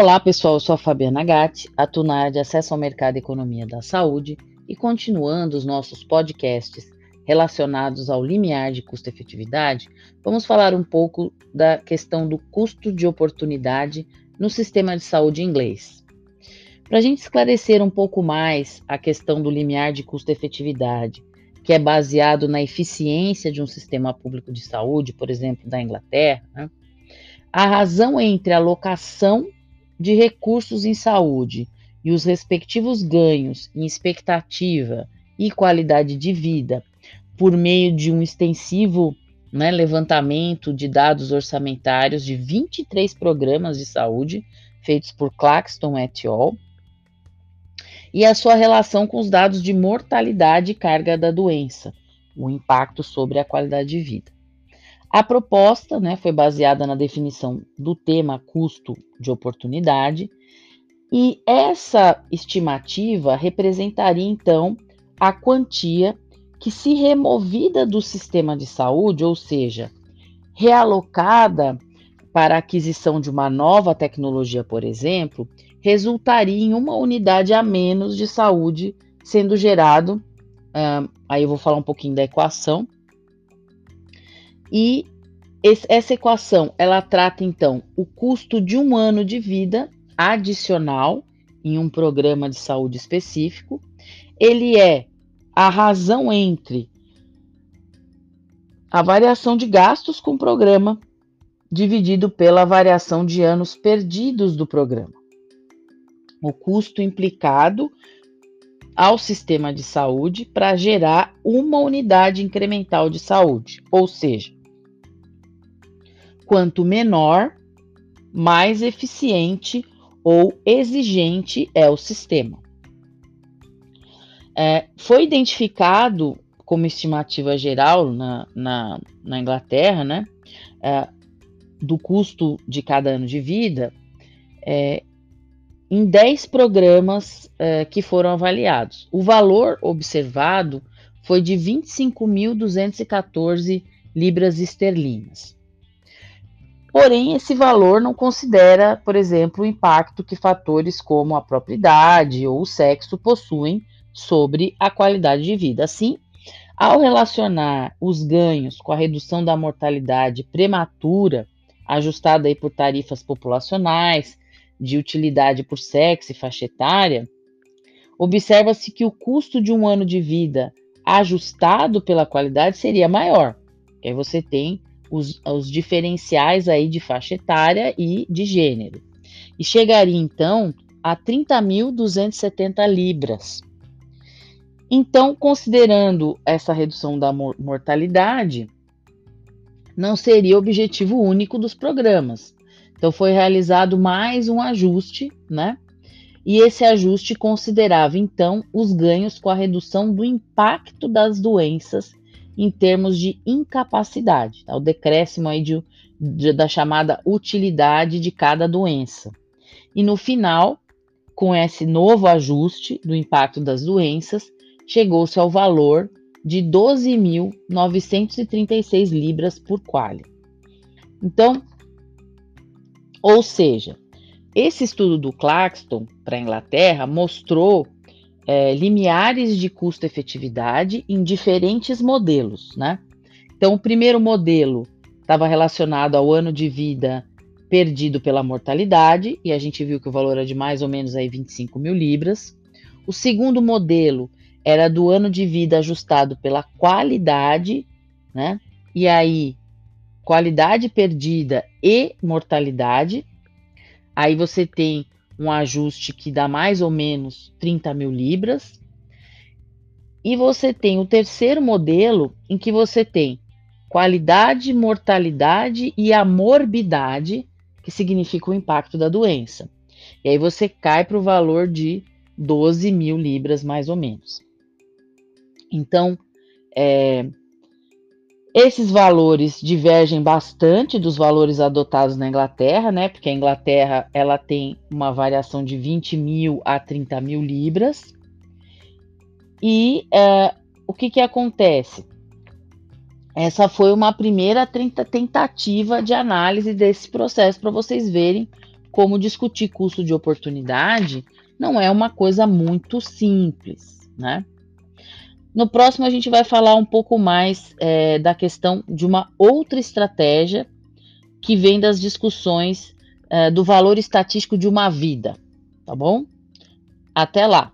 Olá pessoal, eu sou a Fabiana Gatti, atuo na área de acesso ao mercado e economia da saúde e continuando os nossos podcasts relacionados ao limiar de custo-efetividade, vamos falar um pouco da questão do custo de oportunidade no sistema de saúde inglês. Para a gente esclarecer um pouco mais a questão do limiar de custo-efetividade, que é baseado na eficiência de um sistema público de saúde, por exemplo, da Inglaterra, né? a razão entre a alocação de recursos em saúde e os respectivos ganhos em expectativa e qualidade de vida por meio de um extensivo né, levantamento de dados orçamentários de 23 programas de saúde feitos por Claxton et al. E a sua relação com os dados de mortalidade e carga da doença, o impacto sobre a qualidade de vida. A proposta né, foi baseada na definição do tema custo de oportunidade, e essa estimativa representaria então a quantia que, se removida do sistema de saúde, ou seja, realocada para a aquisição de uma nova tecnologia, por exemplo, resultaria em uma unidade a menos de saúde sendo gerado. Uh, aí eu vou falar um pouquinho da equação e esse, essa equação, ela trata então o custo de um ano de vida adicional em um programa de saúde específico. Ele é a razão entre a variação de gastos com o programa dividido pela variação de anos perdidos do programa. O custo implicado ao sistema de saúde para gerar uma unidade incremental de saúde, ou seja, quanto menor, mais eficiente ou exigente é o sistema. É, foi identificado como estimativa geral na, na, na Inglaterra, né, é, do custo de cada ano de vida, é, em 10 programas é, que foram avaliados. O valor observado foi de 25.214 libras esterlinas. Porém, esse valor não considera, por exemplo, o impacto que fatores como a própria idade ou o sexo possuem sobre a qualidade de vida. Assim, ao relacionar os ganhos com a redução da mortalidade prematura, ajustada aí por tarifas populacionais, de utilidade por sexo e faixa etária, observa-se que o custo de um ano de vida ajustado pela qualidade seria maior. aí você tem os, os diferenciais aí de faixa etária e de gênero. E chegaria então a 30.270 libras. Então, considerando essa redução da mortalidade, não seria objetivo único dos programas. Então, foi realizado mais um ajuste, né? E esse ajuste considerava, então, os ganhos com a redução do impacto das doenças em termos de incapacidade, tá? o decréscimo aí de, de, da chamada utilidade de cada doença. E no final, com esse novo ajuste do impacto das doenças, chegou-se ao valor de 12.936 libras por quali. Então, ou seja, esse estudo do Claxton para a Inglaterra mostrou é, limiares de custo-efetividade em diferentes modelos, né? Então, o primeiro modelo estava relacionado ao ano de vida perdido pela mortalidade, e a gente viu que o valor era de mais ou menos aí 25 mil libras. O segundo modelo era do ano de vida ajustado pela qualidade, né? E aí, qualidade perdida e mortalidade. Aí você tem um ajuste que dá mais ou menos 30 mil libras. E você tem o terceiro modelo, em que você tem qualidade, mortalidade e a morbidade, que significa o impacto da doença. E aí você cai para o valor de 12 mil libras, mais ou menos. Então, é, esses valores divergem bastante dos valores adotados na Inglaterra, né? Porque a Inglaterra ela tem uma variação de 20 mil a 30 mil libras. E uh, o que, que acontece? Essa foi uma primeira tentativa de análise desse processo para vocês verem como discutir custo de oportunidade não é uma coisa muito simples, né? No próximo, a gente vai falar um pouco mais é, da questão de uma outra estratégia que vem das discussões é, do valor estatístico de uma vida, tá bom? Até lá!